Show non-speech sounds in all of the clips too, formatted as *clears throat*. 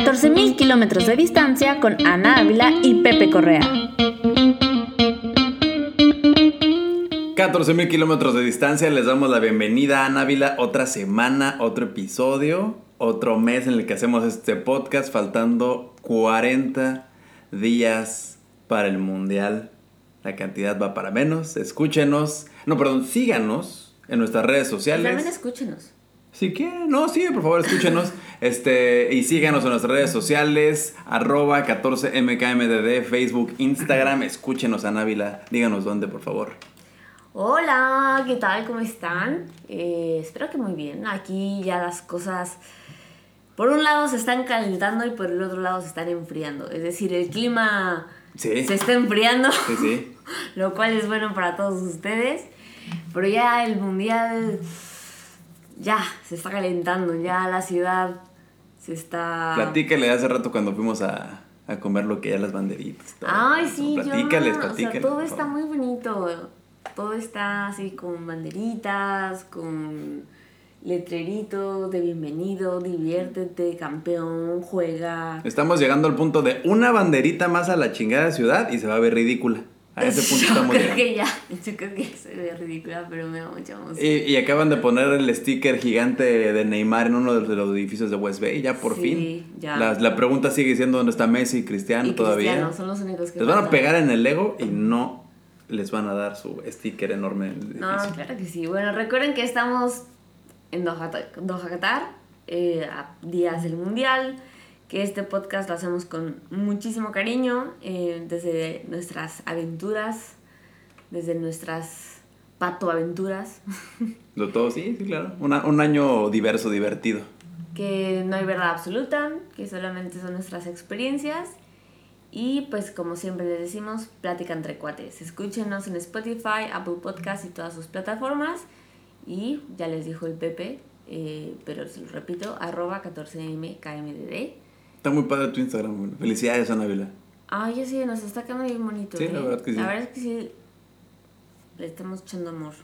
14.000 kilómetros de distancia con Ana Ávila y Pepe Correa. 14.000 kilómetros de distancia, les damos la bienvenida a Ana Ávila. Otra semana, otro episodio, otro mes en el que hacemos este podcast, faltando 40 días para el Mundial. La cantidad va para menos. Escúchenos, no, perdón, síganos en nuestras redes sociales. También escúchenos. Si quieren, no, sí, por favor, escúchenos. *laughs* este, y síganos en nuestras redes sociales, arroba 14mkmdd, Facebook, Instagram. *laughs* Escúchenos a Návila. Díganos dónde, por favor. Hola, ¿qué tal? ¿Cómo están? Eh, espero que muy bien. Aquí ya las cosas, por un lado se están calentando y por el otro lado se están enfriando. Es decir, el clima Sí. se está enfriando, Sí, sí. *laughs* lo cual es bueno para todos ustedes. Pero ya el mundial, ya se está calentando, ya la ciudad se está... Platícale hace rato cuando fuimos a, a comer lo que ya las banderitas. todo Ay, sí, yo Platícales, no, platícales. O sea, todo está muy bonito. Todo está así con banderitas, con letreritos de bienvenido, diviértete, campeón, juega. Estamos llegando al punto de una banderita más a la chingada ciudad y se va a ver ridícula. A ese punto yo estamos creo que ya, yo creo que se ve ridícula, pero me da mucha emoción. Y, y acaban de poner el sticker gigante de Neymar en uno de los edificios de West Bay, ya por Sí, fin. ya. La, la pregunta sigue siendo dónde está Messi y Cristiano y todavía. Son los únicos que Les van a pegar en el Lego y no les van a dar su sticker enorme en el No, edificio. claro que sí. Bueno, recuerden que estamos en Doha, Doha Qatar, eh, a días del Mundial, que este podcast lo hacemos con muchísimo cariño, eh, desde nuestras aventuras, desde nuestras patoaventuras, *laughs* Lo todo, sí, sí, claro. Una- un año diverso, divertido. que no hay verdad absoluta, que solamente son nuestras experiencias. Y pues como siempre les decimos, plática entre cuates. Escúchenos en Spotify, Apple Podcast y todas sus plataformas. Y ya les dijo el Pepe, eh, pero se lo repito, arroba 14mkmdd. Está muy padre tu Instagram, güey. Felicidades, Ana Vila. Ay, sí, nos está quedando bien bonito. Sí, ¿eh? la verdad que sí. La verdad es que sí, le estamos echando amor.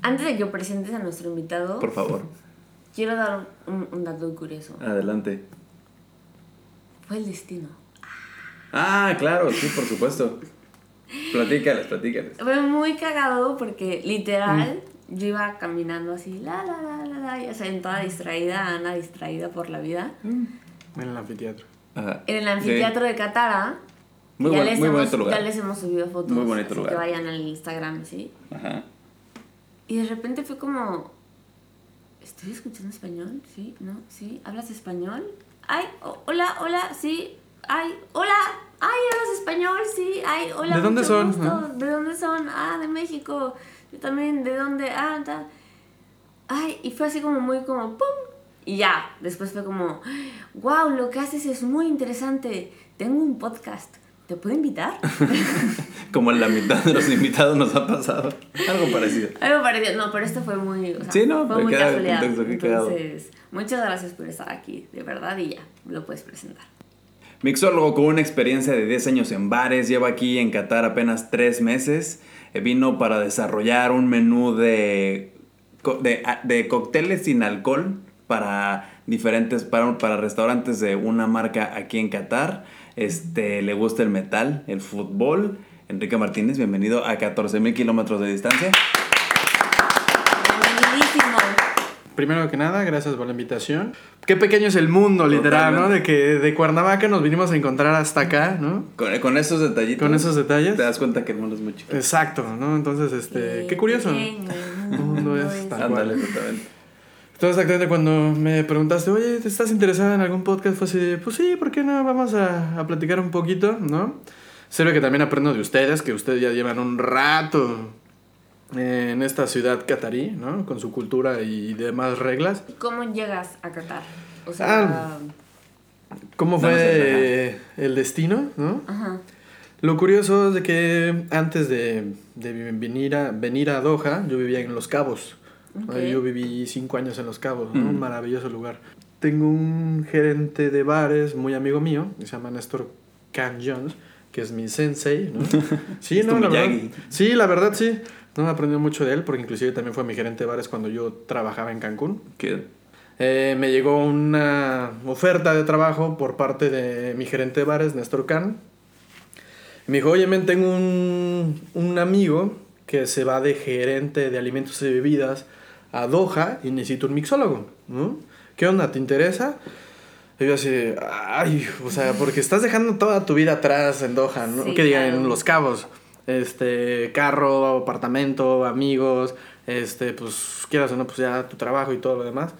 Antes de que presentes a nuestro invitado, Por favor, quiero dar un, un dato curioso. adelante. Fue el destino. Ah, claro, sí, por supuesto. Platícales, platícales. Fue muy cagado porque literal Mm. yo iba caminando así, la la la la la, y, o sea, en toda distraída, Ana distraída por la vida. En el anfiteatro. Ajá. En el anfiteatro de Catara. Muy ya buen- les muy hemos, bonito lugar. Ya les hemos subido fotos. Muy bonito así lugar. Que vayan al Instagram, ¿sí? Ajá. Y de repente fue como, ¿estoy escuchando español? ¿Sí? ¿No? ¿Sí? ¿Hablas español? Ay, o- hola, hola, sí. Ay, hola. Ay, hablas español, sí. Ay, hola. ¿De dónde son? ¿De dónde son? Ah, de México. Yo también, ¿de dónde? Ah, tal. Ay, y fue así como muy como ¡pum! Y ya, después fue como, wow, lo que haces es muy interesante. Tengo un podcast. ¿Te puedo invitar? *laughs* Como en la mitad de los invitados nos ha pasado. Algo parecido. Algo parecido. No, pero esto fue muy. o sea, Sí, no, fue muy casualidad. Entonces, muchas gracias por estar aquí, de verdad, y ya, lo puedes presentar. Mixólogo con una experiencia de 10 años en bares, lleva aquí en Qatar apenas 3 meses. Eh, Vino para desarrollar un menú de, de, de cócteles sin alcohol para diferentes, para, para restaurantes de una marca aquí en Qatar. Este, le gusta el metal, el fútbol. Enrique Martínez, bienvenido a 14.000 kilómetros de distancia. Primero que nada, gracias por la invitación. Qué pequeño es el mundo, literal, ¿no? De que de Cuernavaca nos vinimos a encontrar hasta acá, ¿no? Con, con esos detallitos. Con esos detalles. Te das cuenta que el mundo es muy chico. Exacto, ¿no? Entonces, este, qué curioso. Pequeño, El mundo es tal Ándale. Entonces, exactamente cuando me preguntaste, oye, ¿te estás interesada en algún podcast? Fue así pues sí, ¿por qué no? Vamos a, a platicar un poquito, ¿no? Sirve que también aprendo de ustedes, que ustedes ya llevan un rato en esta ciudad catarí, ¿no? Con su cultura y demás reglas. ¿Cómo llegas a Qatar? O sea, Ah. ¿Cómo fue el destino, no? ajá. Lo curioso es de que antes de, de venir, a, venir a Doha, yo vivía en Los Cabos. Ok. Ahí Yo viví cinco años en Los Cabos, ¿no? Mm. un maravilloso lugar. Tengo un gerente de bares muy amigo mío, que se llama Néstor Can Jones, que es mi sensei, ¿no? *laughs* Sí, no, la verdad. Sí, la verdad sí. No, aprendí mucho de él, porque inclusive también fue mi gerente de bares cuando yo trabajaba en Cancún. Que- eh, me llegó una oferta de trabajo por parte de mi gerente de bares, Néstor Can. Me dijo, oye, men, tengo un, un amigo que se va de gerente de alimentos y bebidas a Doha y necesito un mixólogo, ¿no? ¿Qué onda? ¿Te interesa? Y yo así, ay, o sea, porque estás dejando toda tu vida atrás en Doha, ¿no? Sí, que digan, claro. en Los Cabos. Este, carro, apartamento, amigos, este, pues, quieras o no, pues ya tu trabajo y todo lo demás.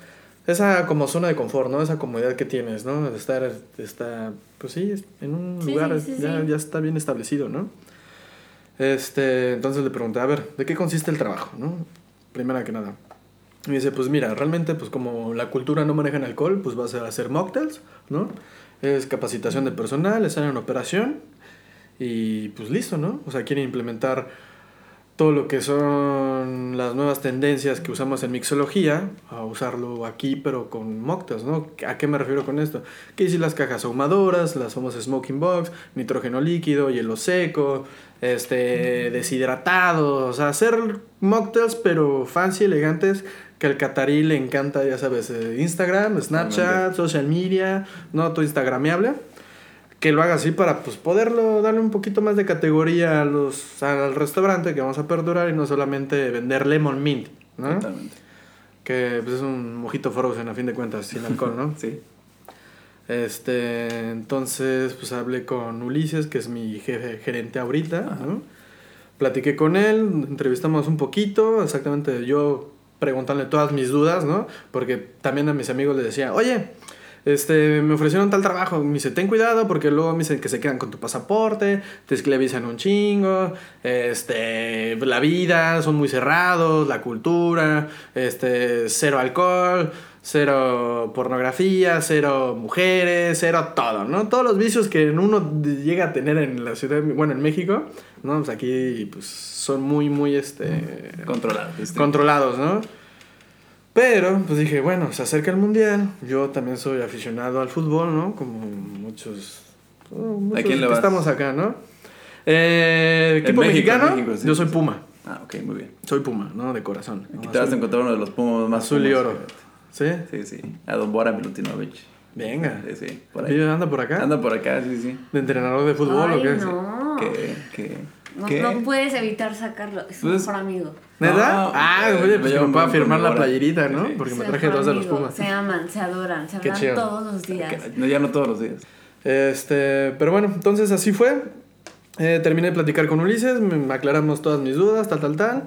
Esa como zona de confort, ¿no? Esa comodidad que tienes, ¿no? Estar, está, pues sí, en un Sí, lugar sí, ya, sí. ya está bien establecido, ¿no? Este, entonces le pregunté, a ver, ¿de qué consiste el trabajo, no? Primera que nada. Y dice, pues mira, realmente, pues como la cultura no maneja alcohol, pues vas a hacer mocktails, ¿no? Es capacitación de personal, estar en operación y pues listo, ¿no? O sea, quieren implementar todo lo que son las nuevas tendencias que usamos en mixología, a usarlo aquí, pero con mocktails, ¿no? ¿A qué me refiero con esto? Que si las cajas ahumadoras, las famosas smoking box, nitrógeno líquido, hielo seco, este, deshidratado, o sea, hacer mocktails, pero fancy, elegantes, que al catarí le encanta, ya sabes, eh, Instagram, Snapchat, social media, no todo instagramiable que lo haga así para pues poderlo darle un poquito más de categoría a los, al restaurante que vamos a aperturar y no solamente vender lemon mint, ¿no? Totalmente. Que pues, es un mojito frozen a fin de cuentas, sin alcohol, ¿no? *laughs* Sí. Este, entonces pues hablé con Ulises, que es mi jefe gerente ahorita. ¿no? Platiqué con él, entrevistamos un poquito, exactamente yo preguntándole todas mis dudas, ¿no? Porque también a mis amigos les decía, oye, este, me ofrecieron tal trabajo, me dice, ten cuidado porque luego me dicen que se quedan con tu pasaporte, te esclavizan un chingo, este, la vida, son muy cerrados, la cultura, este, cero alcohol, cero pornografía, cero mujeres, cero todo, ¿no? Todos los vicios que uno llega a tener en la ciudad, bueno, en México, ¿no? Pues aquí, pues, son muy, muy, este... Controlado. ¿viste? Controlados, ¿no? Pero, pues dije, bueno, se acerca el mundial. Yo también soy aficionado al fútbol, ¿no? Como muchos. oh, muchos quién le vas? estamos acá, ¿no? Eh, equipo México, mexicano, México, sí, yo soy. Puma. Ah, ok, muy bien. Soy Puma, ¿no? De corazón. Aquí ¿no? te vas a encontrar uno de los pumos más azul y pumas, oro. ¿Sí? Sí, sí. A Don Bora Milutinovich. Venga. Sí, sí. Por ahí. ¿Y ¿Anda por acá? Anda por acá, sí, sí. ¿De entrenador de fútbol Ay, o qué? no. Que, que, No, ¿qué? no puedes evitar sacarlo. Es su Pues- mejor amigo. ¿Neta? No, ah, oye, me pues llevo me muy con firmar la playerita, ¿no? Sí. Porque me traje dos de los. Pumas. Se aman, se adoran, se hablan todos los días. No, ya no todos los días. Este, pero bueno, entonces así fue. Eh, terminé de platicar con Ulises, me, me aclaramos todas mis dudas, tal, tal, tal.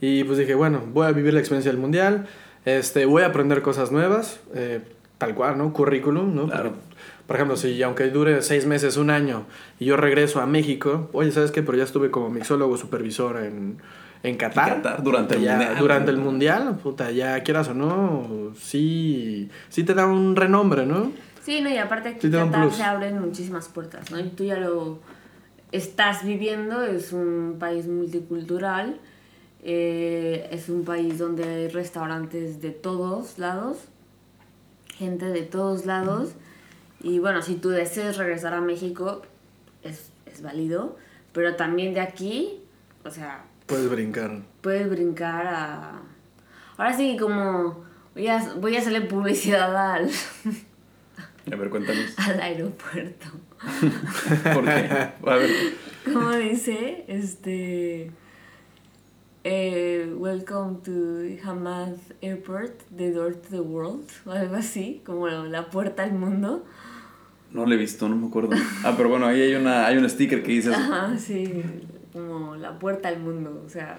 Y pues dije, bueno, voy a vivir la experiencia del mundial. Este, voy a aprender cosas nuevas, eh, tal cual, ¿no? Currículum, ¿no? Claro. Porque, por ejemplo, si aunque dure seis meses, un año, y yo regreso a México, oye, ¿sabes qué? Pero ya estuve como mixólogo supervisor en, en Qatar. En Qatar, durante el Ya, mundial. Durante el mundial, puta, ya quieras o no, sí, sí te da un renombre, ¿no? Sí, no, y aparte aquí Sí Qatar plus. se abren muchísimas puertas, ¿no? Y tú ya lo estás viviendo, es un país multicultural, eh, es un país donde hay restaurantes de todos lados, gente de todos lados, y bueno, si tú deseas regresar a México, es, es válido, pero también de aquí, o sea, Puedes brincar. puedes brincar a... Ahora sí, como voy a, voy a hacerle publicidad al, A ver, cuéntanos. al aeropuerto. *laughs* ¿Por qué? A ver. ¿Cómo dice? Este. eh, welcome to Hamad Airport, the door to the world, o algo así, como la puerta al mundo. No lo he visto, no me acuerdo. Ah, pero bueno, ahí hay, una, hay un sticker que dice eso. Ajá, sí, como la puerta al mundo, o sea,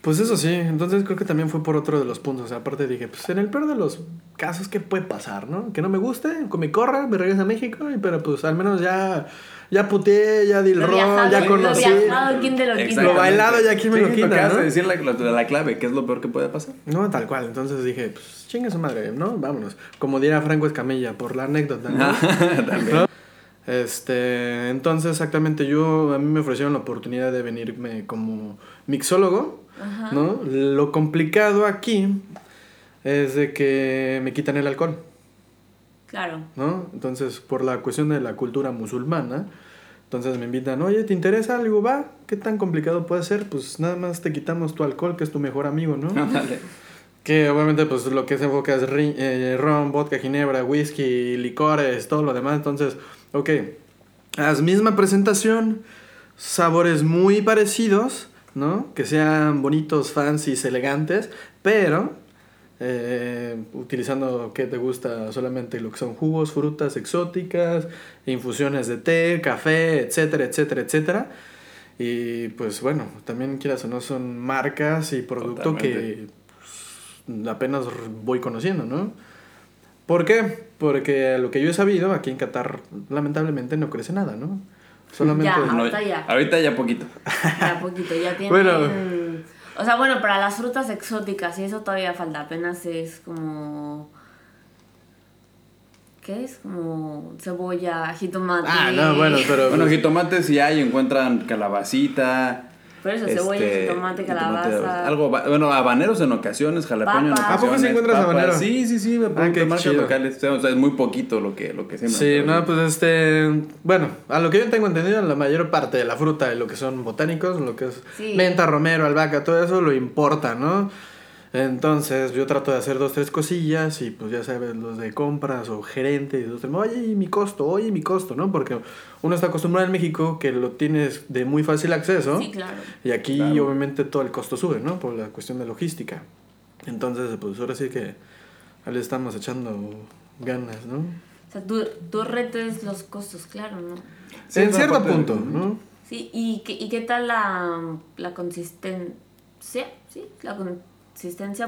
Pues eso sí, entonces creo que también fue por otro de los puntos. O sea, aparte dije, pues en el peor de los casos, ¿qué puede pasar, no? Que no me guste, que me corra, me regrese a México, y- pero pues al menos ya, ya puteé, ya di el lo rol, viajado, ya lo conocí. viajado, ¿quién te lo quita? Lo bailado ya aquí me lo Sí, quita, acabas ¿no? de decir la, la, la clave, ¿qué es lo peor que puede pasar? No, tal cual. Entonces dije, pues chinga su madre, ¿no? Vámonos. Como diría Franco Escamilla, por la anécdota, ¿no? *laughs* También. ¿No? Este, entonces exactamente yo, a mí me ofrecieron la oportunidad de venirme como mixólogo, Ajá. ¿no? Lo complicado aquí es de que me quitan el alcohol, Claro. ¿no? Entonces, por la cuestión de la cultura musulmana, entonces me invitan, oye, ¿te interesa? Digo, va, ¿qué tan complicado puede ser? Pues nada más te quitamos tu alcohol, que es tu mejor amigo, ¿no? Ándale. Que obviamente pues lo que se enfoca es ri- eh, ron, vodka, ginebra, whisky, licores, todo lo demás. Entonces, ok, haz misma presentación, sabores muy parecidos, ¿no? Que sean bonitos, fancies, elegantes, pero eh, utilizando que te gusta solamente lo que son jugos, frutas exóticas, infusiones de té, café, etcétera, etcétera, etcétera. Y pues bueno, también quieras o no son marcas y producto que pues, apenas voy conociendo, ¿no? ¿Por qué? Porque lo que yo he sabido, aquí en Qatar lamentablemente no crece nada, ¿no? Solamente... Ya. Ahorita ya. Ahorita ya poquito. Ya poquito, ya *laughs* tienen... Bueno. O sea, bueno, para las frutas exóticas y eso todavía falta. Apenas es como... ¿Qué es? Como cebolla, jitomate. Ah, no, bueno, pero... Bueno, jitomates sí hay, encuentran calabacita. Por eso, cebolla, este, jitomate, calabaza. algo, bueno, habaneros en ocasiones, jalapeño en ocasiones. ¿A poco sí encuentras papas. habanero? Sí, sí, sí, Ah, qué de marcas chido. locales. O sea, es muy poquito lo que, lo que siembran. Sí, pero no, pues este, bueno, a lo que yo tengo entendido, la mayor parte de la fruta de lo que son botánicos, lo que es Sí. menta, romero, albahaca, todo eso lo importa, ¿no? Entonces yo trato de hacer dos, tres cosillas y pues ya sabes, los de compras o gerente y dos, tres, oye, ¿y mi costo, oye, ¿y mi costo, ¿no? Porque uno está acostumbrado en México que lo tienes de muy fácil acceso Sí, claro. y aquí Claro. obviamente todo el costo sube, ¿no? Por la cuestión de logística. Entonces, pues ahora sí que le estamos echando ganas, ¿no? O sea, tu, tu reto es los costos, claro, ¿no? Sí, en cierto parte- punto, ¿no? Sí, ¿y qué, y qué tal la, la consistencia? Sí, la consistencia,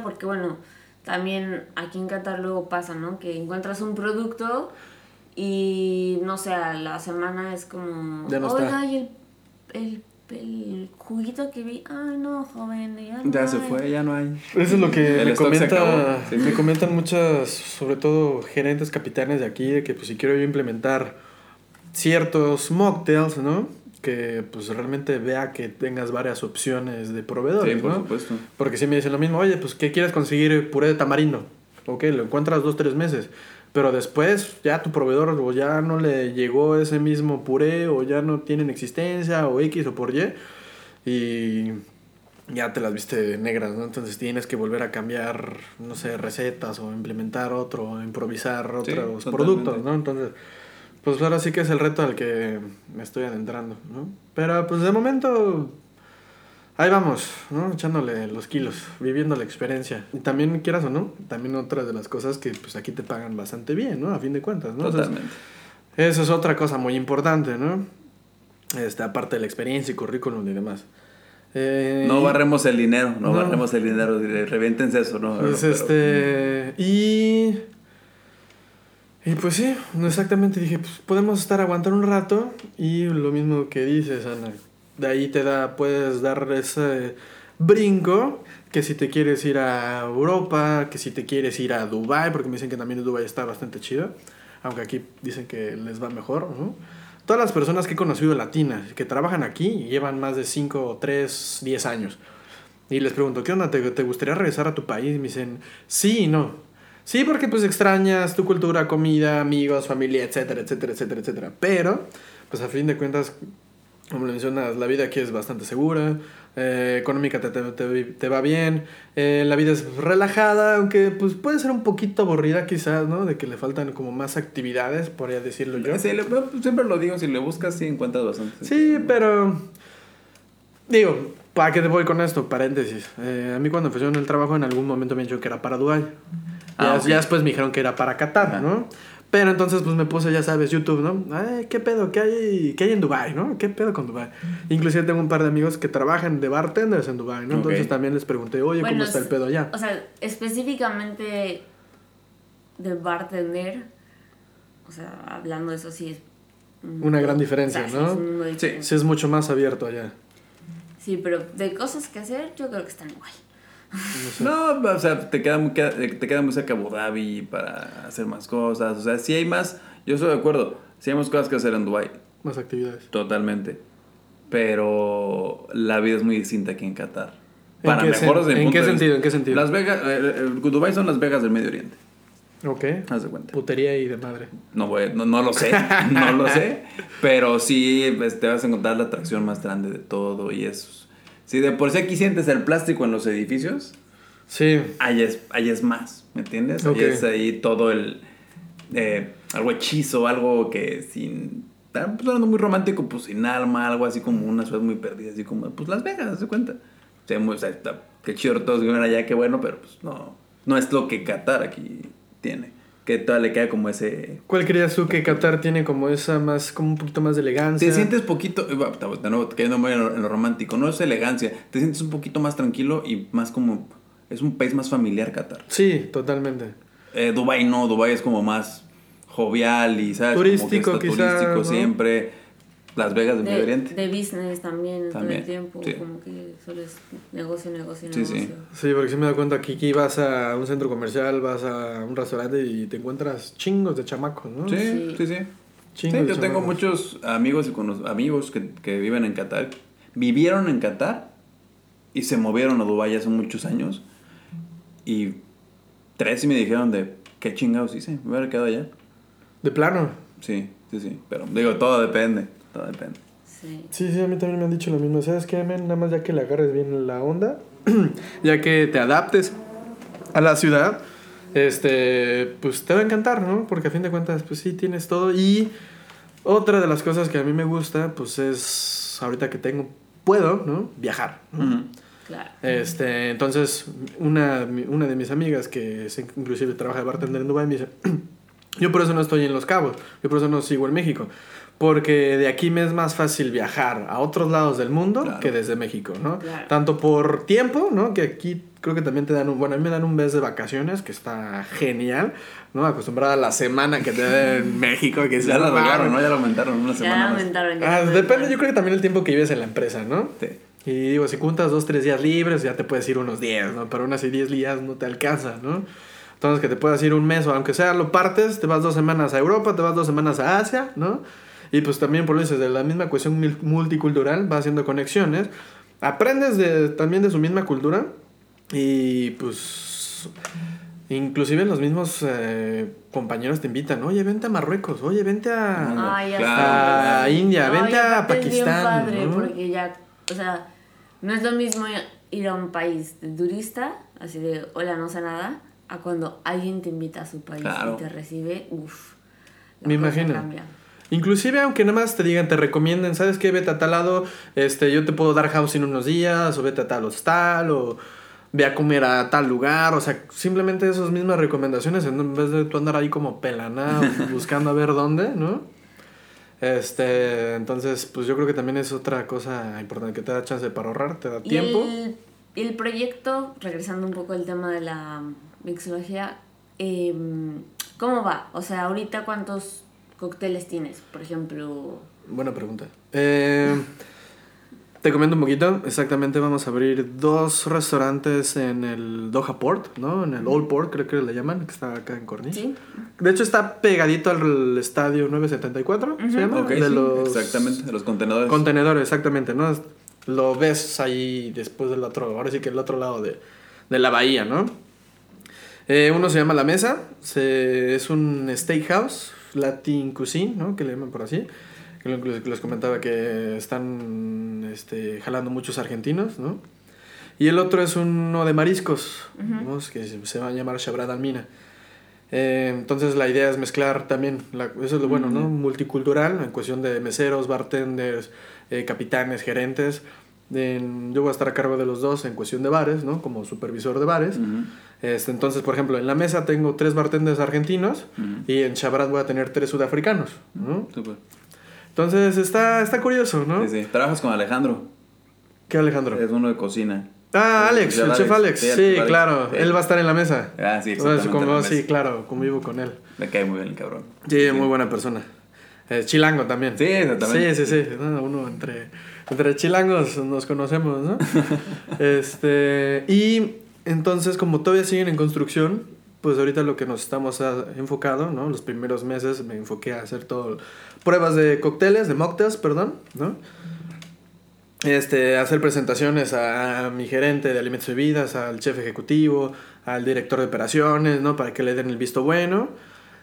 porque bueno, también aquí en Qatar luego pasa, ¿no? Que encuentras un producto y no sé, a la semana es como, Ya no oiga, está". y el, el, el juguito que vi, ay no, joven, ya, no Ya se hay". fue, ya no hay. Eso es lo que me, comenta, sí. me comentan muchas, sobre todo gerentes capitanes de aquí, de que pues si quiero yo implementar ciertos mocktails, ¿no? Que pues realmente vea que tengas varias opciones de proveedores, Sí, por ¿no? supuesto. Porque si me dicen lo mismo, oye, pues ¿qué quieres conseguir puré de tamarindo? Ok, lo encuentras dos, tres meses. Pero después ya tu proveedor o ya no le llegó ese mismo puré o ya no tienen existencia o X o por Y. Y ya te las viste negras, ¿no? Entonces tienes que volver a cambiar, no sé, recetas o implementar otro, improvisar Sí, otros totalmente. productos, ¿no? Entonces, pues ahora sí que es el reto al que me estoy adentrando, ¿no? Pero pues de momento Ahí vamos, ¿no? Echándole los kilos, viviendo la experiencia. Y también, quieras o no, también otra de las cosas que pues aquí te pagan bastante bien, ¿no? A fin de cuentas, ¿no? Entonces, Totalmente. eso es otra cosa muy importante, ¿no? Este, aparte de la experiencia y currículum y demás. Eh, No barremos el dinero, no, No. barremos el dinero, reviéntense eso, ¿no? Pues Pero- este. Y. Y pues sí, exactamente. Dije, pues podemos estar aguantar un rato. Y lo mismo que dices, Ana. De ahí te da, puedes dar ese brinco. Que si te quieres ir a Europa, que si te quieres ir a Dubai, porque me dicen que también Dubai está bastante chido. Aunque aquí dicen que les va mejor, ¿no? Todas las personas que he conocido latinas que trabajan aquí llevan más de 5, 3, 10 años. Y les pregunto, ¿qué onda? ¿Te, te gustaría regresar a tu país? Y me dicen, sí y no. Sí, porque pues extrañas tu cultura, comida, amigos, familia, etcétera, etcétera, etcétera, etcétera. Pero, pues a fin de cuentas, como lo mencionas, la vida aquí es bastante segura, eh, económica te, te, te- te va bien, eh, la vida es relajada, aunque pues puede ser un poquito aburrida quizás, ¿no? De que le faltan como más actividades, podría decirlo yo. Sí, siempre lo digo, si le buscas, sí encuentras bastante. Sí, pero. Digo, ¿para qué te voy con esto? Paréntesis. Eh, a mí cuando empecé en el trabajo en algún momento me dicho que era para Ya, Ah, ya después me dijeron que era para Qatar, Ajá. ¿no? Pero entonces pues me puse, ya sabes, YouTube, ¿no? Ay, ¿qué pedo? ¿Qué hay, ¿Qué hay en Dubai, no? ¿Qué pedo con Dubai? Inclusive tengo un par de amigos que trabajan de bartenders en Dubai, ¿no? Entonces también les pregunté, oye, ¿cómo está el pedo allá? O sea, específicamente de bartender, o sea, hablando de eso sí es... Una gran diferencia, o sea, sí ¿no? es mundo diferente. Sí, es mucho más abierto allá. Sí, pero de cosas que hacer, yo creo que están igual. No o sea, te queda, muy- queda- te queda muy cerca Abu Dhabi para hacer más cosas. O sea, si hay más, yo estoy de acuerdo. Si hay más cosas que hacer en Dubai, Más actividades. totalmente. Pero la vida es muy distinta aquí en Qatar. ¿En Para qué mejor sen- desde mi en punto qué vista. sentido? ¿En qué sentido? Las Vegas, eh, eh, Dubái son las Vegas del Medio Oriente. Ok. Haz de cuenta. Putería y de madre. No, voy- no, no lo sé, *laughs* no lo sé, pero sí pues, te vas a encontrar la atracción más grande de todo y eso. Si de por sí aquí sientes el plástico en los edificios, Sí. ahí es, ahí es más, ¿me entiendes? Ok. Ahí es ahí todo el... eh, algo hechizo, algo que sin... está sonando muy romántico, pues sin alma, algo así como una ciudad muy perdida, así como, pues Las Vegas, ¿se cuenta? O sea, muy, o sea, está, qué chido todos viven allá, qué bueno, pero pues no, no es lo que Qatar aquí tiene. Que todavía le queda como ese... ¿Cuál creías tú que Qatar tiene como esa más, como un poquito más de elegancia? Te sientes poquito, eh, de nuevo, cayendo muy en lo, en lo romántico, no es elegancia, te sientes un poquito más tranquilo y más como, es un país más familiar Qatar. Sí, totalmente. Eh, Dubai no, Dubai es como más jovial y, ¿sabes? Turístico, como que está quizá, turístico ¿no? siempre. Las Vegas de Medio De, Oriente. de business también, todo También, el tiempo, sí. como que solo es negocio, negocio, Sí, sí. negocio. Sí, porque sí me da cuenta que aquí vas a un centro comercial, vas a un restaurante y te encuentras chingos de chamacos, ¿no? Sí, Sí. sí, sí. Sí, Chingos de yo tengo chamacos. muchos amigos y cono- amigos que, que viven en Qatar. Vivieron en Qatar y se movieron a Dubái hace muchos años. Y tres sí me dijeron de qué chingados hice, me hubiera quedado allá. De plano. Sí, sí, sí. Pero digo, todo depende. Todo depende. Sí. Sí, sí, a mí también me han dicho lo mismo. ¿Sabes qué, men? Nada más ya que le agarres bien la onda, *clears throat* ya que te adaptes a la ciudad, este, pues te va a encantar, ¿no? Porque a fin de cuentas, pues sí, tienes todo. Y otra de las cosas que a mí me gusta, pues es, ahorita que tengo, puedo, ¿no? Viajar. ¿no? Ujú. Claro. Este, entonces, una, una de mis amigas que es- inclusive trabaja de bartender en Dubai me dice, *clears throat* yo por eso no estoy en Los Cabos, yo por eso no sigo en México, porque de aquí me es más fácil viajar a otros lados del mundo Claro. que desde México, ¿no? Claro. Tanto por tiempo, ¿no? Que aquí creo que también te dan un, bueno, a mí me dan un mes de vacaciones, que está genial, ¿no? Acostumbrada a la semana que te dan en *laughs* México, que Ya lo "No arreglaron, ¿no? mames". Ya lo aumentaron una Ya semana más. aumentaron. ya Ah, aumentaron. depende, yo creo que también el tiempo que vives en la empresa, ¿no? Sí. Y digo, si juntas dos, tres días libres, ya te puedes ir unos 10, ¿no? Pero aún así 10 días no te alcanza, ¿no? Entonces que te puedas ir un mes o aunque sea lo partes, te vas dos semanas a Europa, te vas dos semanas a Asia, ¿no? Y pues también por lo dices, de la misma cuestión multicultural, vas haciendo conexiones, aprendes de, también de su misma cultura y pues inclusive los mismos eh, compañeros te invitan, oye, vente a Marruecos, oye, vente a... Ay. A India, No, vente a aparte es bien Pakistán, padre ¿no? porque ya, o sea, no es lo mismo ir a un país de turista, así de hola, no sé nada, a cuando alguien te invita a su país Claro. y te recibe, uff. Me imagino. Inclusive aunque nada más te digan, te recomienden, ¿sabes qué? Vete a tal lado, este, yo te puedo dar housing unos días, o vete a tal hostal, o ve a comer a tal lugar, o sea, simplemente esas mismas recomendaciones en vez de tú andar ahí como pelana *laughs* buscando a ver dónde, ¿no? Este, entonces, pues yo creo que también es otra cosa importante, que te da chance para ahorrar, te da Y tiempo. el, el proyecto, regresando un poco al tema de la mixología, em, ¿cómo va? O sea, ahorita cuántos cócteles tienes, por ejemplo. Buena pregunta. Eh, te comento un poquito. Exactamente, vamos a abrir dos restaurantes en el Doha Port, ¿no? En el Old Port, creo que le llaman, que está acá en Corniche. ¿Sí? De hecho, está pegadito al estadio 974, ¿se llama? De sí, los exactamente, de los contenedores. contenedores, exactamente, ¿no? Lo ves ahí después del otro, ahora sí que el otro lado de, de la bahía, ¿no? Eh, uno se llama La Mesa, se- es un steakhouse, Latin Cuisine, ¿no? Que le llaman por así. Que les comentaba que están este, jalando muchos argentinos, ¿no? Y el otro es uno de mariscos, ¿no? que se, va a llamar Shabrad Almina. Eh, entonces la idea es mezclar también, la- eso es lo bueno, ¿no? Multicultural, en cuestión de meseros, bartenders, eh, capitanes, gerentes. En- yo voy a estar a cargo de los dos en cuestión de bares, ¿no? Como supervisor de bares. Ujú. Este, entonces, por ejemplo, en la mesa tengo tres bartenders argentinos y en Shabrad voy a tener tres sudafricanos, ¿no? Súper. Entonces está, está curioso, ¿no? Sí, sí. Trabajas con Alejandro. ¿Qué Alejandro? Es uno de cocina. Ah, El Alex, el chef Alex. Sí, Alex. claro. Sí. Él va a estar en la mesa. Ah, sí, exactamente. como- sí, claro, convivo con él. Me cae muy bien el cabrón. Sí, muy buena persona. Eh, chilango también. Sí, exactamente. Sí, sí, sí. No, uno entre, entre chilangos nos conocemos, ¿no? *laughs* este, y entonces, como todavía siguen en construcción, pues ahorita lo que nos estamos ah, enfocado, ¿no? Los primeros meses me enfoqué a hacer todo. Pruebas de cócteles, de mocktails, perdón, ¿no? Este, hacer presentaciones a, a mi gerente de alimentos y bebidas, al chef ejecutivo, al director de operaciones, ¿no? Para que le den el visto bueno.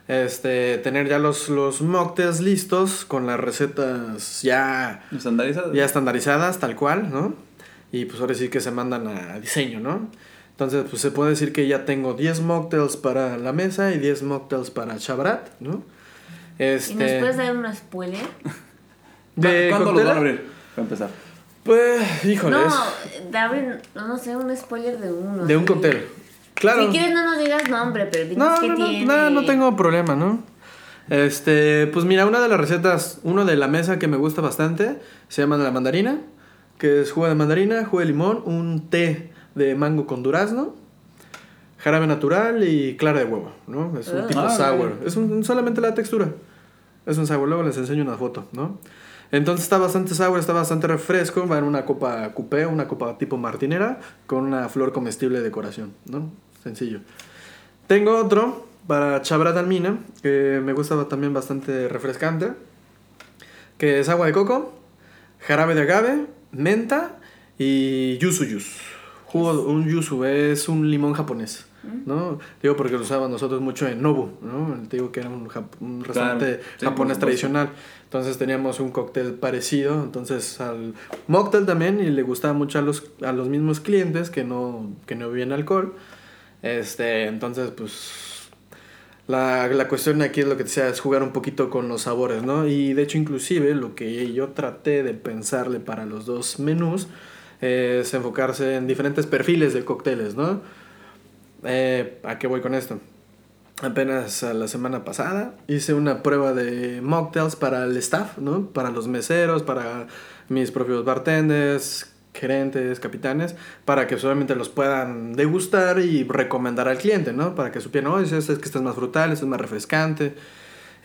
Este, tener ya los, los mocktails listos con las recetas ya, ¿Estandarizado? ya estandarizadas, tal cual, ¿no? Y pues ahora sí que se mandan a diseño, ¿no? Entonces, pues se puede decir que ya tengo 10 mocktails para la mesa y 10 mocktails para Chabrat, ¿no? Este... ¿Y nos puedes dar un spoiler? ¿De ¿Cuándo los van a abrir? Para empezar. Pues, híjoles. No, abrir, no sé, un spoiler de uno. De un cóctel. Claro. Si quieres no nos digas nombre, pero dices no, que no, tiene. No, no tengo problema, ¿no? Este, pues mira, una de las recetas, uno de la mesa que me gusta bastante, se llama la mandarina, que es jugo de mandarina, jugo de limón, un té de mango con durazno, jarabe natural y clara de huevo, ¿no? Es un Ah. tipo Ah, sour. ok. Es un, solamente la textura. Es un sour. Luego les enseño una foto, ¿no? Entonces está bastante sour, está bastante refresco. Va en una copa coupé, una copa tipo martinera, con una flor comestible de decoración, ¿no? Sencillo. Tengo otro para Chabrat Almina, que me gusta también bastante refrescante, que es agua de coco, jarabe de agave, menta y yuzu yuzu. Jugo, un yuzu es un limón japonés, ¿no? Digo porque lo usábamos nosotros mucho en Nobu, ¿no? Te digo que era un, jap- un restaurante sí, por japonés tradicional. Entonces teníamos un cóctel parecido, entonces al mocktail también y le gustaba mucho a los, a los mismos clientes que no, que no bebían alcohol. Este, entonces pues la, la cuestión aquí es lo que te decía, es jugar un poquito con los sabores, ¿no? Y de hecho, inclusive, lo que yo traté de pensarle para los dos menús es enfocarse en diferentes perfiles de cócteles, ¿no? Eh, ¿A qué voy con esto? Apenas a la semana pasada hice una prueba de mocktails para el staff, ¿no? Para los meseros, para mis propios bartenders, gerentes, capitanes, para que solamente los puedan degustar y recomendar al cliente, ¿no? Para que supieran, oh, este es que este es más frutal, este es más refrescante,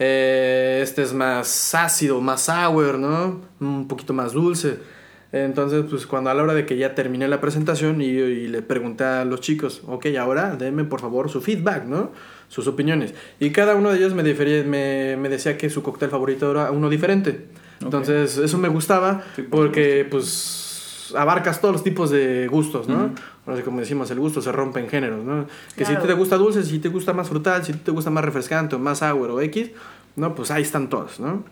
eh, este es más ácido, más sour, ¿no? Un poquito más dulce. Entonces, pues cuando a la hora de que ya terminé la presentación y, y le pregunté a los chicos, ok, ahora denme por favor su feedback, ¿no? Sus opiniones. Y cada uno de ellos me, difería- me, me decía que su cóctel favorito era uno diferente. Entonces, eso me gustaba Sí, por porque, pues, abarcas todos los tipos de gustos, ¿no? Ahora sí, como decimos, el gusto se rompe en géneros, ¿no? Que Claro. si te gusta dulce, si te gusta más frutal, si te gusta más refrescante o más sour o X, no, pues ahí están todos, ¿no?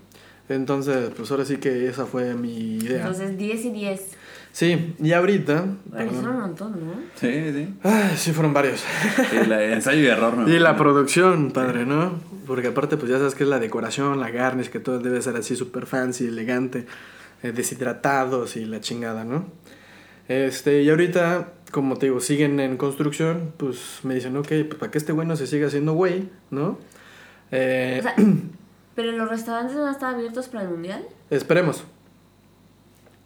Entonces, pues ahora sí que esa fue mi idea. Entonces 10 y 10. Sí, y ahorita... Bueno, son un montón, ¿no? Sí, sí. Ay, sí, fueron varios. Y la ensayo y error, ¿no? Y la producción, padre, ¿no? Porque aparte, pues ya sabes que es la decoración, la garnish, que todo debe ser así súper fancy, elegante, eh, deshidratados y la chingada, ¿no? Este, y ahorita, como te digo, siguen en construcción, pues me dicen, ok, pues para que este güey no se siga haciendo güey, ¿no? Eh, O sea, *clears throat* pero los restaurantes van a estar abiertos para el mundial. esperemos.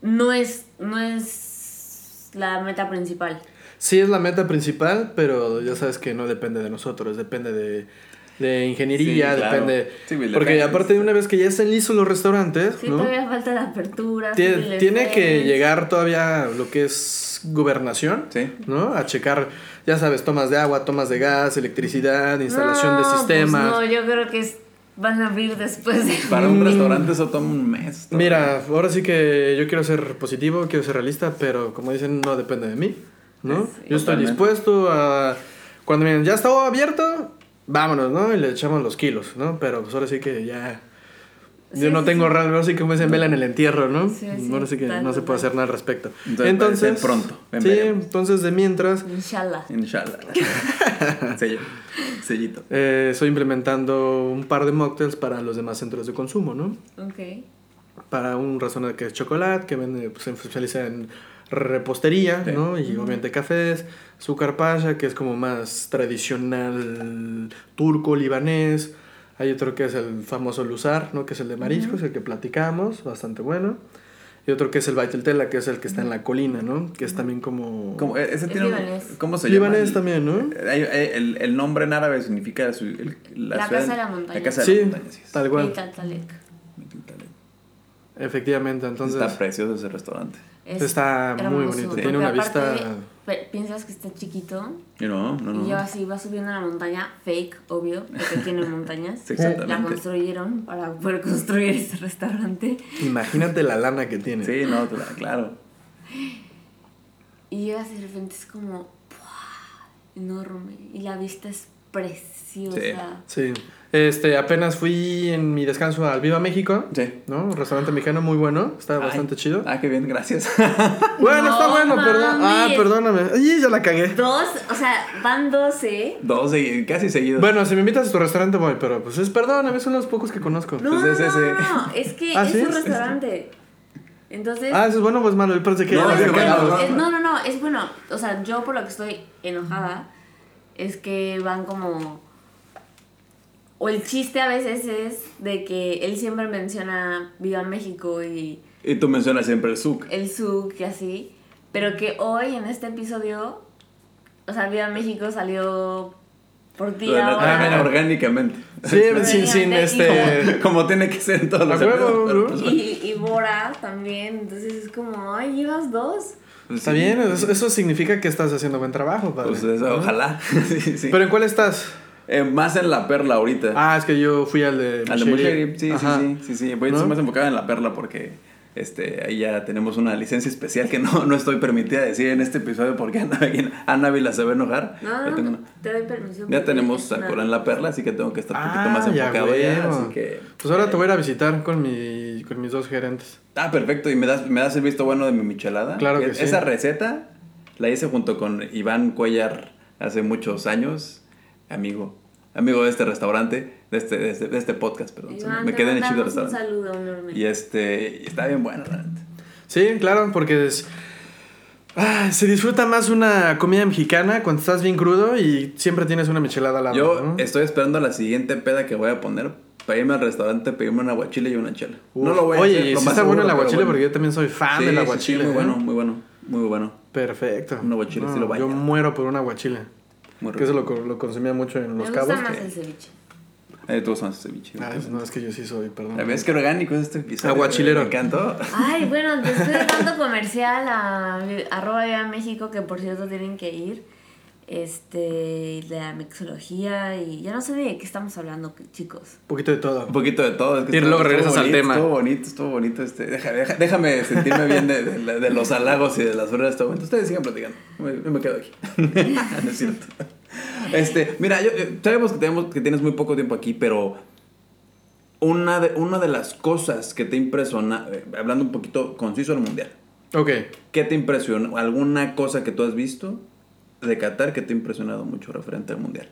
No es, no es la meta principal. Sí es la meta principal, pero ya sabes que no depende de nosotros, depende de, de ingeniería, Sí, claro. depende... Sí, porque depende. aparte de una vez que ya estén listos los restaurantes, Sí, ¿no? todavía falta la apertura. Tie- civil tiene que llegar todavía lo que es gobernación, Sí. ¿no? A checar, ya sabes, tomas de agua, tomas de gas, electricidad, instalación de pues sistemas. no, yo creo que es- van a abrir después de... Para un restaurante eso toma un mes. Mira, ahora sí que yo quiero ser positivo, quiero ser realista, pero como dicen, no depende de mí, ¿no? Sí, yo estoy dispuesto a... Cuando miren, ya está abierto, vámonos, ¿no? Y le echamos los kilos, ¿no? Pero pues ahora sí que ya... Sí, yo no sí, tengo sí. realmente, ahora sí que me dicen vela en el entierro, ¿no? Sí, sí, ahora sí que tal, no se puede hacer nada al respecto. Entonces, pronto, sí, veremos. entonces de mientras Inshallah. Inshallah. *laughs* Sello. Sellito. eh, estoy implementando un par de mocktails para los demás centros de consumo, ¿no? Ok. Para un restaurante que es chocolate, que vende, pues, se especializa en repostería, Sí. ¿no? Y obviamente cafés, pasha, que es como más tradicional turco, libanés. Hay otro que es el famoso Luzar, ¿no? Que es el de mariscos, el que platicamos, bastante bueno. Y otro que es el Baiteltela, que es el que está en la colina, ¿no? Que es también como... ¿Cómo, e- ese Es tiene un-. ¿Cómo se llama? Libanés El- también, ¿no? hay- el, el nombre en árabe significa su- el- la, La ciudad- casa de la montaña. La casa de Sí, la montaña, sí. tal cual. Efectivamente, entonces... Está precioso ese restaurante. Es Está muy bonito, tiene una aparte, vista- Piensas que está chiquito Y no, no, no. y ya así va subiendo la montaña, fake, obvio, porque *laughs* tiene montañas. Sí, La exactamente. construyeron para poder construir ese restaurante. Imagínate la lana que tiene. Sí, no, cla- claro. Y llegas y de repente es como enorme y la vista es preciosa. Sí. Este, apenas fui en mi descanso al Viva México. Sí. ¿No? Un restaurante mexicano muy bueno. Está Ay. bastante chido. Ah, qué bien, gracias. *laughs* Bueno, No está bueno, perdón. Ah, perdóname. Ay, ya la cagué. Dos, o sea, van 12. Dos casi seguidos. Bueno, si me invitas a tu restaurante voy, pero pues es perdóname, son los pocos que conozco. No, Pues no, es no, ese. no, no, es que *laughs* ¿Ah, es sí? un restaurante. Entonces, Ah, ¿eso es bueno o es malo? Yo pensé que No, ya es bueno, ganado. bueno, es- no, no, no, es bueno. O sea, yo por lo que estoy enojada es que van como. O el chiste a veces es de que él siempre menciona Viva México y Y tú mencionas siempre el SUC. el SUC y así. Pero que hoy en este episodio, o sea, Viva México salió por ti ahora. orgánicamente. Sí, sin, sin este. Como tiene que ser en todos los pues, Y, y Bora también. Entonces es como, ay, llevas dos. Está sí. bien, eso, eso significa que estás haciendo buen trabajo, padre. Pues eso, ¿no? ojalá. *laughs* sí, sí. ¿Pero en cuál estás? Eh, más en la perla ahorita. Ah, es que yo fui al de. Al de sí, sí, sí, sí, sí. Voy ¿No? más enfocada en la perla porque este, ahí ya tenemos una licencia especial que no, no estoy permitida decir en este episodio porque Ana, Ana Vila se va a enojar. No, Ya no, tengo no, una- te doy permiso. Ya tenemos a Cora en la perla, así que tengo que estar un poquito Ah, más ya, enfocado ya, así que... Pues ahora te voy a ir a visitar con, mi, con mis dos gerentes. Ah, perfecto. ¿Y me das, me das el visto bueno de mi michelada? Claro que sí. Esa receta la hice junto con Iván Cuellar hace muchos años. Amigo. Amigo de este restaurante, de este, de este, de este podcast, perdón. Iván, me quedé en el del mandamos un restaurante. saludo enorme. Y este, y está bien bueno, neta. Sí, claro, porque es. Ah, se disfruta más una comida mexicana cuando estás bien crudo y siempre tienes una michelada al lado. Yo ¿no? estoy esperando la siguiente peda que voy a poner para irme al restaurante, pedirme un aguachile y una chela. Uf. no lo voy a Oye, hacer. lo sí más está bueno el aguachile bueno. porque yo también soy fan Sí, del sí, aguachile. sí, muy ¿eh? bueno, muy bueno, muy bueno. Perfecto. Un aguachile, sí lo yo baña. muero por un aguachile. Muy Que eso lo, lo consumía mucho en Me Los gusta Cabos. más que- el ceviche. Eh, tú usas ceviche. Ah, es- no, es que yo sí soy, perdón. La ves que orgánico es este episodio. Aguachilero. Me encantó. Ay, bueno, después de tanto comercial a arroba Viva México, que por cierto tienen que ir. Este, de la mixología y ya no sé de qué estamos hablando, chicos. Un poquito de todo. Un poquito de todo. es que Y luego regresas al tema. Estuvo bonito, estuvo bonito. Este, deja- deja- déjame sentirme bien de, de la- de los halagos y de las flores de este momento. Ustedes sigan platicando. Me- me quedo aquí. *laughs* no es cierto. Este, mira, yo, sabemos que, tenemos, que tienes muy poco tiempo aquí, pero una de, una de las cosas que te impresiona, eh, hablando un poquito conciso al mundial, Ok. ¿qué te impresionó? ¿Alguna cosa que tú has visto de Qatar que te ha impresionado mucho referente al mundial?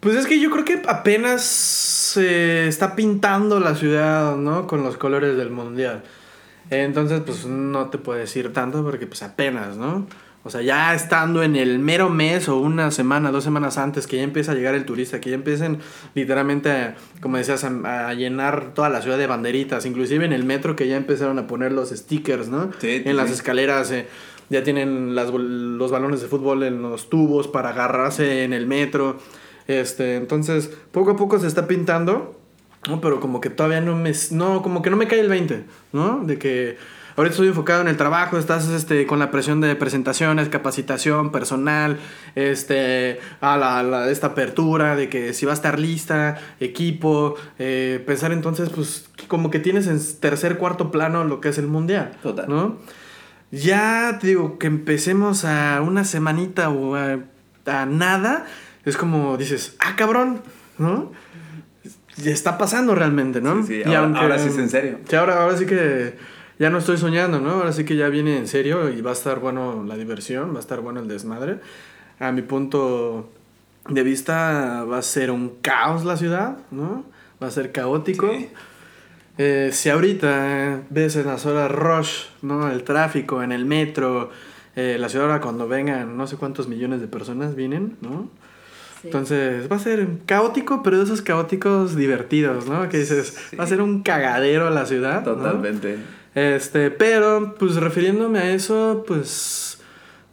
Pues es que yo creo que apenas se está pintando la ciudad, ¿no? Con los colores del mundial. Entonces, pues no te puedo decir tanto porque pues apenas, ¿no? O sea, ya estando en el mero mes o una semana, dos semanas antes que ya empieza a llegar el turista, que ya empiecen literalmente, como decías, a, a llenar toda la ciudad de banderitas, inclusive en el metro que ya empezaron a poner los stickers, ¿no? Sí, en las escaleras eh, ya tienen las los balones de fútbol en los tubos para agarrarse en el metro. Este, entonces, poco a poco se está pintando, ¿no? Pero como que todavía no me no como que no me cae el 20, ¿no? De que ahorita estoy enfocado en el trabajo, estás este con la presión de presentaciones, capacitación personal, este a la, la- esta apertura de que si va a estar lista, equipo, eh, pensar entonces pues como que tienes en tercer cuarto plano lo que es el mundial, Total. ¿no? Ya te digo que empecemos a una semanita o a, a nada, es como dices, ah, cabrón, ¿no? Ya está pasando realmente, ¿no? Sí, sí, ahora- ahora sí es en serio. Sí, ahora, ahora sí que ya no estoy soñando, ¿no? Ahora sí que ya viene en serio y va a estar bueno la diversión, va a estar bueno el desmadre. A mi punto de vista va a ser un caos la ciudad, ¿no? Va a ser caótico. Sí. Eh, si ahorita ves en las horas rush, ¿no? El tráfico en el metro, eh, la ciudad ahora cuando vengan no sé cuántos millones de personas vienen, ¿no? Sí. Entonces va a ser caótico, pero de esos caóticos divertidos, ¿no? Que dices, Sí. va a ser un cagadero la ciudad. ¿no? Este, pero pues refiriéndome a eso, pues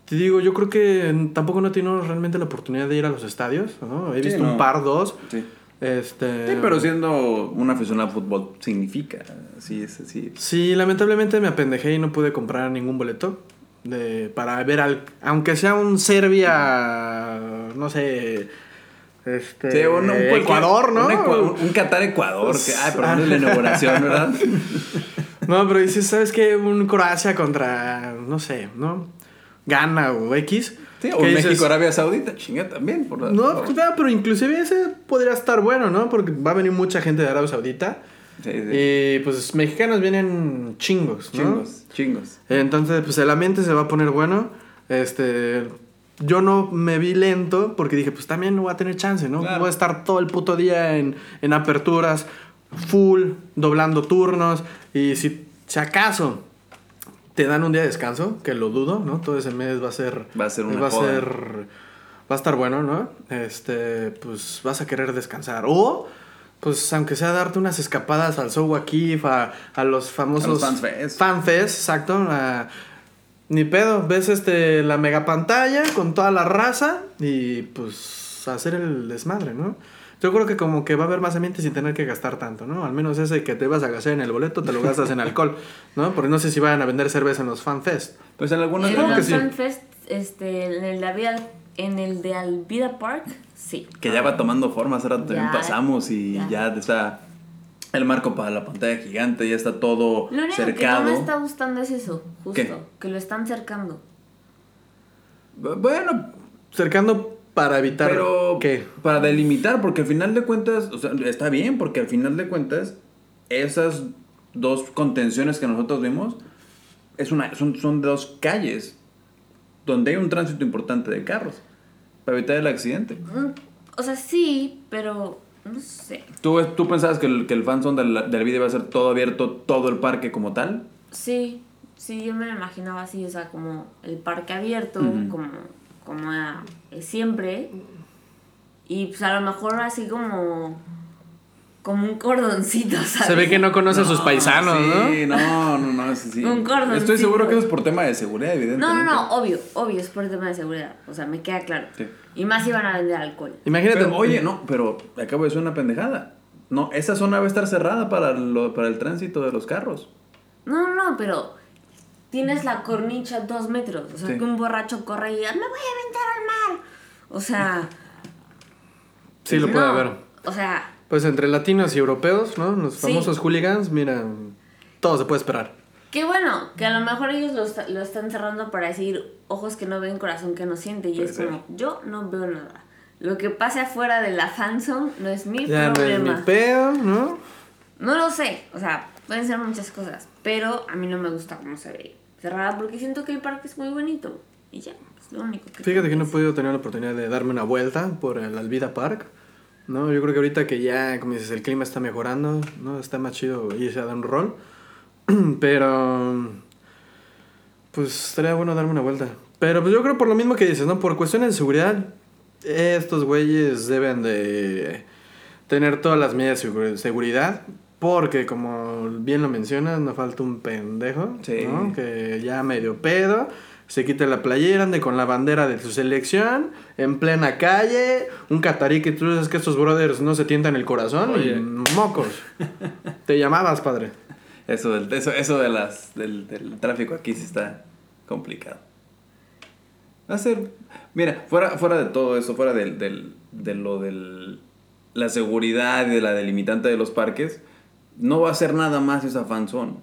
te digo, yo creo que tampoco no he tenido realmente la oportunidad de ir a los estadios, ¿no? He Sí, visto no. un par, dos. Sí. Este, Sí, pero siendo un aficionado al fútbol significa, sí, es así. Sí, lamentablemente me apendejé y no pude comprar ningún boleto de, para ver al, aunque sea un Serbia, no sé, este, Sí, un, Ecuador, ¿no? Un, Ecua- un Qatar Ecuador, que, ay, no es la inauguración, ¿verdad? *laughs* *laughs* No, pero dices, ¿sabes qué? Un Croacia contra, no sé, ¿no? Gana o X. Sí, o. México, Arabia Saudita, chinga también. Por la- No, por- pues, pero inclusive ese podría estar bueno, ¿no? Porque va a venir mucha gente de Arabia Saudita. Sí, sí. Y pues mexicanos vienen chingos, ¿no? Chingos, chingos. Entonces, pues el ambiente se va a poner bueno. Este. Yo no me vi lento porque dije, pues también no voy a tener chance, ¿no? Claro. Voy a estar todo el puto día en, en aperturas, full, doblando turnos. Y si, si acaso te dan un día de descanso, que lo dudo, ¿no? Todo ese mes va a ser. Va a ser una Va a joda. ser. Va a estar bueno, ¿no? Este. Pues vas a querer descansar. O. Pues aunque sea darte unas escapadas al Show Akif, a, a los famosos... A los. Fanfest, exacto. a- ni pedo, ves este la mega pantalla con toda la raza y pues hacer el desmadre, ¿no? Yo creo que como que va a haber más ambiente sin tener que gastar tanto, ¿no? Al menos ese que te vas a gastar en el boleto te lo gastas en alcohol, ¿no? Porque no sé si vayan a vender cerveza en los fanfest. Pues en algunas En los sí. FanFest, este, en el de Alvida, en el de Alvida Park, sí. Que ya va tomando forma, rato también Ya, pasamos y ya. ya. está el marco para la pantalla gigante, ya está todo Lo único cercado. que no me está gustando es eso, justo, ¿Qué? que lo están cercando. Bueno, Cercando para evitar pero que para delimitar, porque al final de cuentas, o sea, está bien, porque al final de cuentas, esas dos contenciones que nosotros vimos es una, son, son dos calles donde hay un tránsito importante de carros para evitar el accidente. O sea, sí, pero no sé. ¿Tú, tú pensabas que el, que el fanzone del, del video iba a ser todo abierto, todo el parque como tal? Sí, sí, yo me lo imaginaba así, o sea, como el parque abierto, como, como era, eh, siempre. Y pues a lo mejor así como, como un cordoncito, ¿sabes? se ve que no conoce a sus paisanos, sí, no, no, no, sí, sí. Un cordoncito. Estoy seguro que eso es por tema de seguridad, No, evidentemente. no, no, obvio, obvio, es por tema de seguridad, o sea, me queda claro. Sí. Y más iban a vender alcohol. ¿no? Imagínate, Pero, oye, no, pero acabo de decir una pendejada. No, esa zona va a estar cerrada para, lo, para el tránsito de los carros. No, no, no, pero tienes la cornicha dos metros, o sea, Sí. que un borracho corre y diga, me voy a aventar al mar. O sea, sí lo no, puede haber. O sea, Pues entre latinos y europeos, ¿no? Los Sí. famosos hooligans, mira, todo se puede esperar. Qué bueno, que a lo mejor ellos lo, lo están cerrando para decir ojos que no ven, corazón que no siente. Y Puede es ser. como, yo no veo nada. Lo que pase afuera de la fanzone no es mi Ya no es problema. mi pedo, ¿no? No lo sé, o sea, pueden ser muchas cosas, pero a mí no me gusta cómo se ve cerrada porque siento que el parque es muy bonito. Y ya, es lo único que Fíjate que no he podido tener la oportunidad de darme una vuelta por el Alvida Park. No, yo creo que ahorita que ya, como dices, el clima está mejorando, ¿no? Está más chido irse a dar un rol. *clears throat* Pero, pues estaría bueno darme una vuelta. Pero pues yo creo por lo mismo que dices, ¿no? Por cuestiones de seguridad, estos güeyes deben de tener todas las medidas de segu- seguridad. Porque como bien lo mencionas, no falta un pendejo, Sí. ¿no? Que ya medio pedo, se quita la playera, ande con la bandera de su selección, en plena calle, un catarí que tú sabes que estos brothers no se tientan el corazón, Oye. y mocos. Te llamabas, padre. Eso, del, eso, eso de las, del, del tráfico aquí sí está complicado. Va a ser. Mira, fuera, fuera de todo eso, fuera del, del, de lo de la seguridad y de la delimitante de los parques, no va a ser nada más esa fanzone.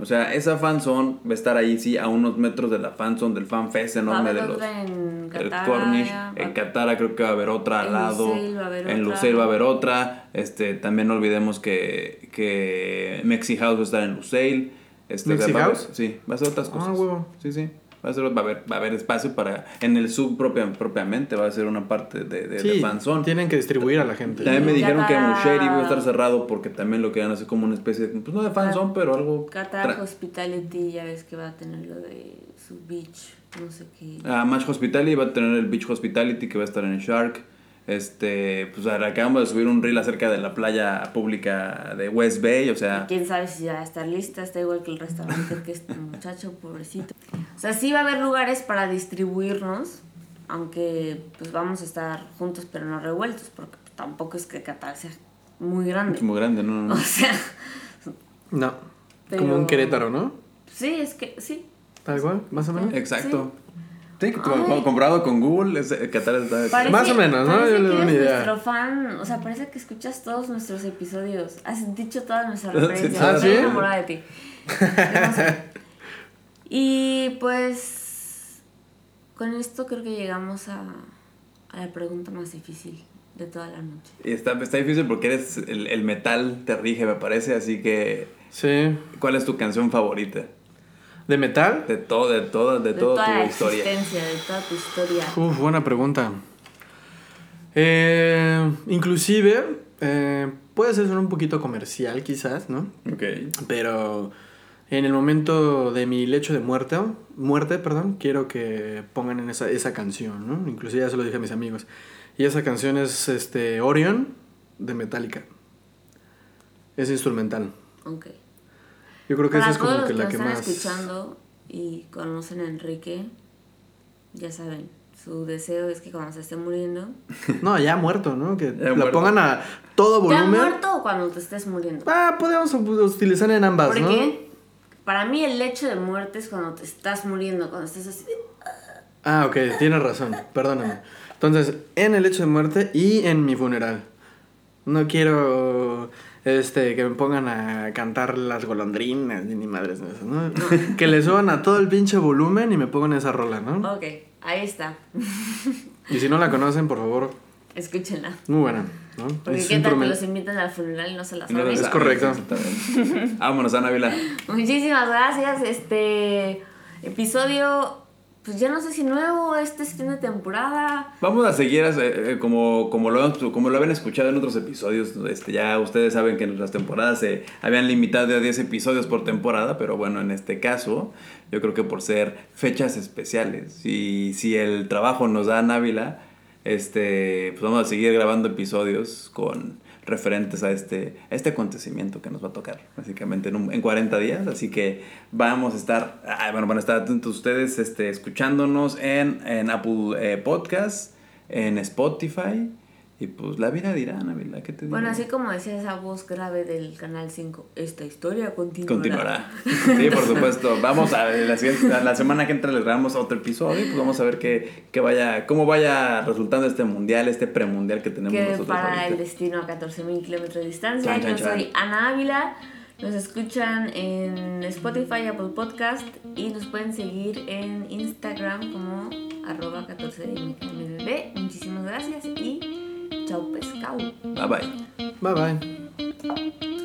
O sea, esa fanzone va a estar ahí, sí, a unos metros de la fanzone, del fanfest enorme de los. otra en El Qatar, Cornish, en Catara creo que va a haber otra al En lado. Lusail va a haber en otra. Lusail va a haber otra. Este, también no olvidemos que, que Mexi House va a estar en Lusail. Este, ¿Mexi va a haber- House? Sí, va a ser otras Ah, cosas. huevo. Sí, sí. Va a, ser, va, a haber, va a haber espacio para. En el sub propia- propiamente va a ser una parte de, de, fanzone. tienen que distribuir a la gente. También me dijeron que Musheri iba a estar cerrado porque también lo querían hacer como una especie de. Pues no de fanzone, pero algo. Qatar Hospitality, ya ves que va a tener lo de su beach, no sé qué. Ah, Match Hospitality va a tener el Beach Hospitality que va a estar en el Shark. Este, pues ahora acabamos de subir un reel acerca de la playa pública de West Bay, o sea, Quién sabe si ya va a estar lista, está igual que el restaurante que este muchacho, pobrecito. O sea, sí va a haber lugares para distribuirnos, aunque pues vamos a estar juntos pero no revueltos, porque tampoco es que Qatar sea muy grande. es muy grande, ¿no? no, O no. sea, No, Pero- como un Querétaro, ¿no? sí, es que sí. Tal cual, más o menos. Exacto. Sí, Ay. comprado con Google, es, Qatar está... Parece- Más o menos, ¿no? parece Yo le doy que una idea. nuestro fan, o sea, parece que escuchas todos nuestros episodios. Has dicho todas nuestras *laughs* referencias. ¿Ah, Estoy sí? enamorada de ti. *laughs* Y pues, con esto creo que llegamos a, a la pregunta más difícil de toda la noche. Y está, está difícil porque eres el, el metal te rige, me parece, así que Sí. ¿cuál es tu canción favorita? ¿De metal? De todo, de todo, de, De toda toda tu la historia. existencia, de toda tu historia. Uf, buena pregunta. Eh, inclusive, eh, puede ser un poquito comercial quizás, ¿no? Ok. Pero en el momento de mi lecho de muerte, muerte, perdón, quiero que pongan en esa, esa canción, ¿no? Inclusive ya se lo dije a mis amigos. Y esa canción es este Orion de Metallica. Es instrumental. Ok. Yo creo que Para esa es todos como los que que, la que están más... escuchando y conocen a Enrique, ya saben, su deseo es que cuando se esté muriendo. *laughs* No, ya muerto, ¿no? Que Ya la muerto. pongan a todo ¿Ya volumen. muerto o cuando te estés muriendo? Ah, podemos utilizar en ambas, ¿no? Porque para mí el hecho de muerte es cuando te estás muriendo, cuando estás así. Ah, ok, tienes razón, perdóname. Entonces, en el hecho de muerte y en mi funeral. No quiero este que me pongan a cantar las golondrinas ni madres de eso, ¿no? *laughs* que le suban a todo el pinche volumen y me pongan esa rola, ¿no? Ok, ahí está. Y si no la conocen, por favor, Escúchenla. muy buena, ¿no? Porque qué tal que los invitan al funeral y no se la no saben. Es correcto. Vámonos, Ana Vila. Muchísimas gracias. Este episodio, pues ya no sé si nuevo, este es fin de temporada. Vamos a seguir eh, eh, como, como, lo, como lo habían escuchado en otros episodios. Este, ya ustedes saben que nuestras temporadas se habían limitado a 10 episodios por temporada, pero bueno, en este caso, yo creo que por ser fechas especiales y si el trabajo nos da Návila, este, pues vamos a seguir grabando episodios con referentes a este, este acontecimiento que nos va a tocar, básicamente en, un- en 40 días. Así que vamos a estar, ah, bueno, van a estar atentos ustedes este, escuchándonos en, en Apple eh, Podcast, en Spotify. Y pues la vida dirá, Návila, ¿qué te digo? Bueno, así como decía esa voz grave del Canal 5, esta historia continuará. Continuará. *laughs* Sí, por supuesto. Vamos a la, a la semana que entra les grabamos otro episodio y pues vamos a ver qué, qué vaya, cómo vaya resultando este mundial, este premundial que tenemos Que nosotros para ahorita. el destino a 14.000 kilómetros de distancia. Chan, chan, Yo soy Ana Ávila. Nos escuchan en Spotify, Apple Podcast y nos pueden seguir en Instagram como arroba 14mkmbb. Muchísimas gracias y Chau pescado. Bye bye. Bye bye.